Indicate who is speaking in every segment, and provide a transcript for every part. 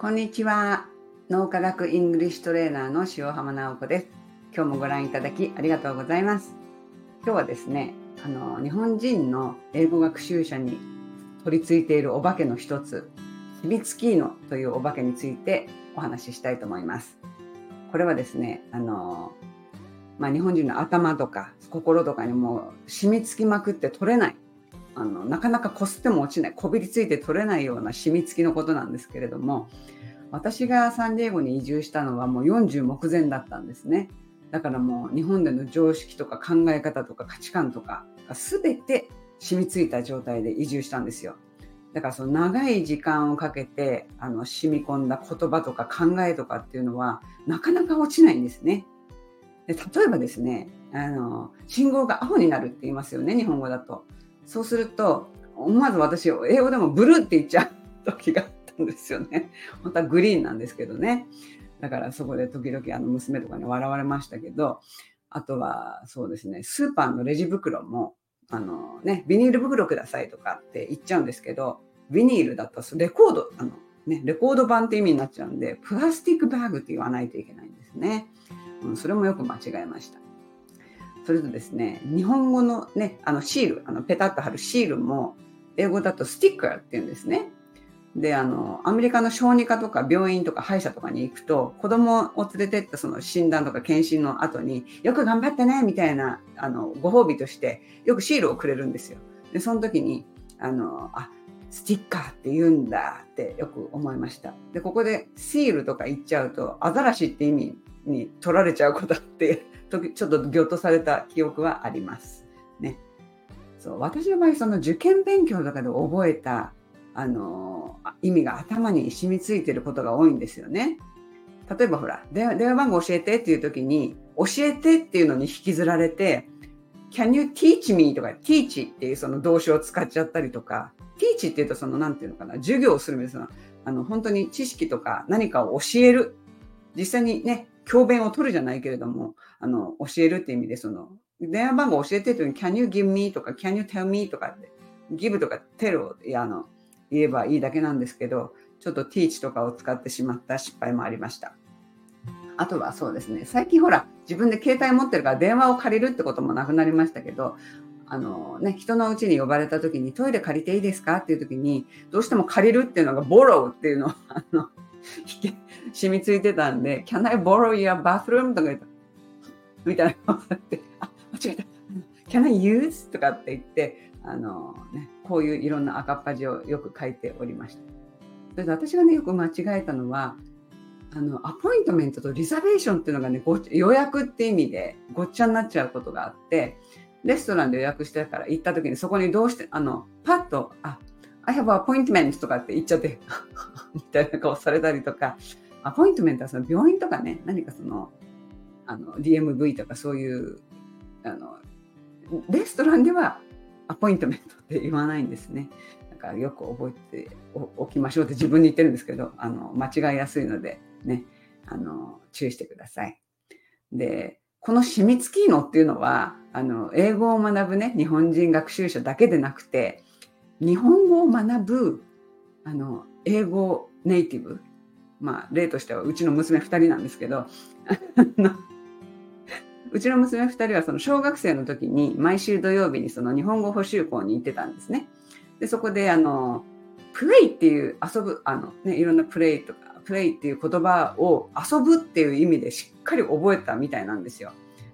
Speaker 1: こんにちは。脳科学イングリッシュトレーナーの塩浜直子です。今日もご覧いただきありがとうございます。今日はですねあの日本人の英語学習者に取り付いているお化けの一つシミツキーノというお化けについてお話ししたいと思います。これはですねあのまあ、日本人の頭とか心とかにも染み付きまくって取れないあのなかなかこすっても落ちないこびりついて取れないような染み付きのことなんですけれども私がサンディエゴに移住したのはもう40目前だったんですね。だからもう日本での常識とか考え方とか価値観とかが全て染みついた状態で移住したんですよ。だからその長い時間をかけてあの染み込んだ言葉とか考えとかっていうのはなかなか落ちないんですね。で例えばですねあの信号が青になるって言いますよね日本語だと。そうすると、思わず私、英語でもブルーって言っちゃう時があったんですよね。本当はグリーンなんですけどね。だからそこで時々あの娘とかに笑われましたけど、あとはそうですね、スーパーのレジ袋も、あのね、ビニール袋くださいとかって言っちゃうんですけど、ビニールだとレコード、あのね、レコード版って意味になっちゃうんで、プラスチックバッグって言わないといけないんですね。うん、それもよく間違えました。それとですね、日本語のね、あのシール、あのペタッと貼るシールも、英語だとスティッカーって言うんですね。で、あの、アメリカの小児科とか病院とか歯医者とかに行くと、子供を連れてったその診断とか検診の後に、よく頑張ったね、みたいな、あの、ご褒美として、よくシールをくれるんですよ。で、その時に、あの、あ、スティッカーって言うんだってよく思いました。で、ここでシールとか言っちゃうと、アザラシって意味に取られちゃうことってちょっとぎょっとされた記憶はあります。ね。そう私の場合その受験勉強とかで覚えたあの意味が頭に染みついてることが多いんですよね。例えばほら電話番号教えてっていう時に教えてっていうのに引きずられて Can you teach me? とか teach っていうその動詞を使っちゃったりとか teach っていうとその何て言うのかな授業をするんですよ。あの本当に知識とか何かを教える実際にね教鞭を取るじゃないけれども、あの、教えるって意味で、その、電話番号教えてるときに、can you give me とか、can you tell me とかって、give とか tell をあの言えばいいだけなんですけど、ちょっと teach とかを使ってしまった失敗もありました。あとはそうですね、最近ほら、自分で携帯持ってるから電話を借りるってこともなくなりましたけど、あのね、人のうちに呼ばれた時にトイレ借りていいですかっていう時に、どうしても借りるっていうのがボローっていうのを、あの、染みついてたんで、Can I borrow your bathroom? とか言った。みたいなことって、あ、間違えた。Can I use? とかって言って、あのね、こういういろんな赤っ端をよく書いておりました。それで私がね、よく間違えたのは、あの、アポイントメントとリザベーションっていうのがね、ご予約って意味でごっちゃになっちゃうことがあって、レストランで予約してから行った時にそこにどうして、あの、パッと、あ、I have appointment とかって言っちゃって みたいな顔されたりとか、アポイントメントはその病院とかね、何かその、あの、DMV とかそういう、あの、レストランではアポイントメントって言わないんですね。だからよく覚えておきましょうって自分に言ってるんですけど、あの、間違いやすいのでね、あの、注意してください。で、この秘密キーノっていうのは、あの、英語を学ぶね、日本人学習者だけでなくて、日本語を学ぶあの英語ネイティブまあ例としてはうちの娘2人なんですけどうちの娘2人はその小学生の時に毎週土曜日にその日本語補習校に行ってたんですね。でそこであのプレイっていう遊ぶあの、ね、いろんなプレイとかプレイっていう言葉を遊ぶっていう意味でしっかり覚えたみたいなんですよ。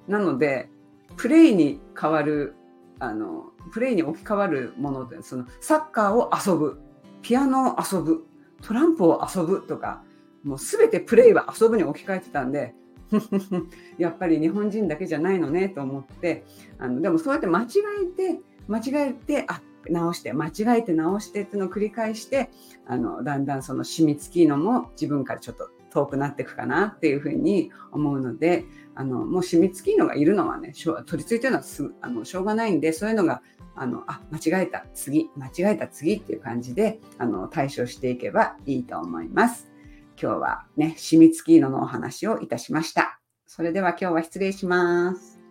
Speaker 1: なのでプレイに変わるあのプレイに置き換わるものでそのサッカーを遊ぶピアノを遊ぶトランプを遊ぶとかもう全てプレイは遊ぶに置き換えてたんで やっぱり日本人だけじゃないのねと思ってあのでもそうやって間違えて間違えてあ直して間違えて直してっていうのを繰り返してあのだんだんその染みつきのも自分からちょっと遠くなっていくかなっていうふうに思うのであのもう染みつきのがいるのはね取り付いてるのはすあのしょうがないんでそういうのがあのあ間違えた次間違えた次っていう感じであの対処していけばいいと思います。今日はね、染みつきののお話をいたしました。それでは今日は失礼します。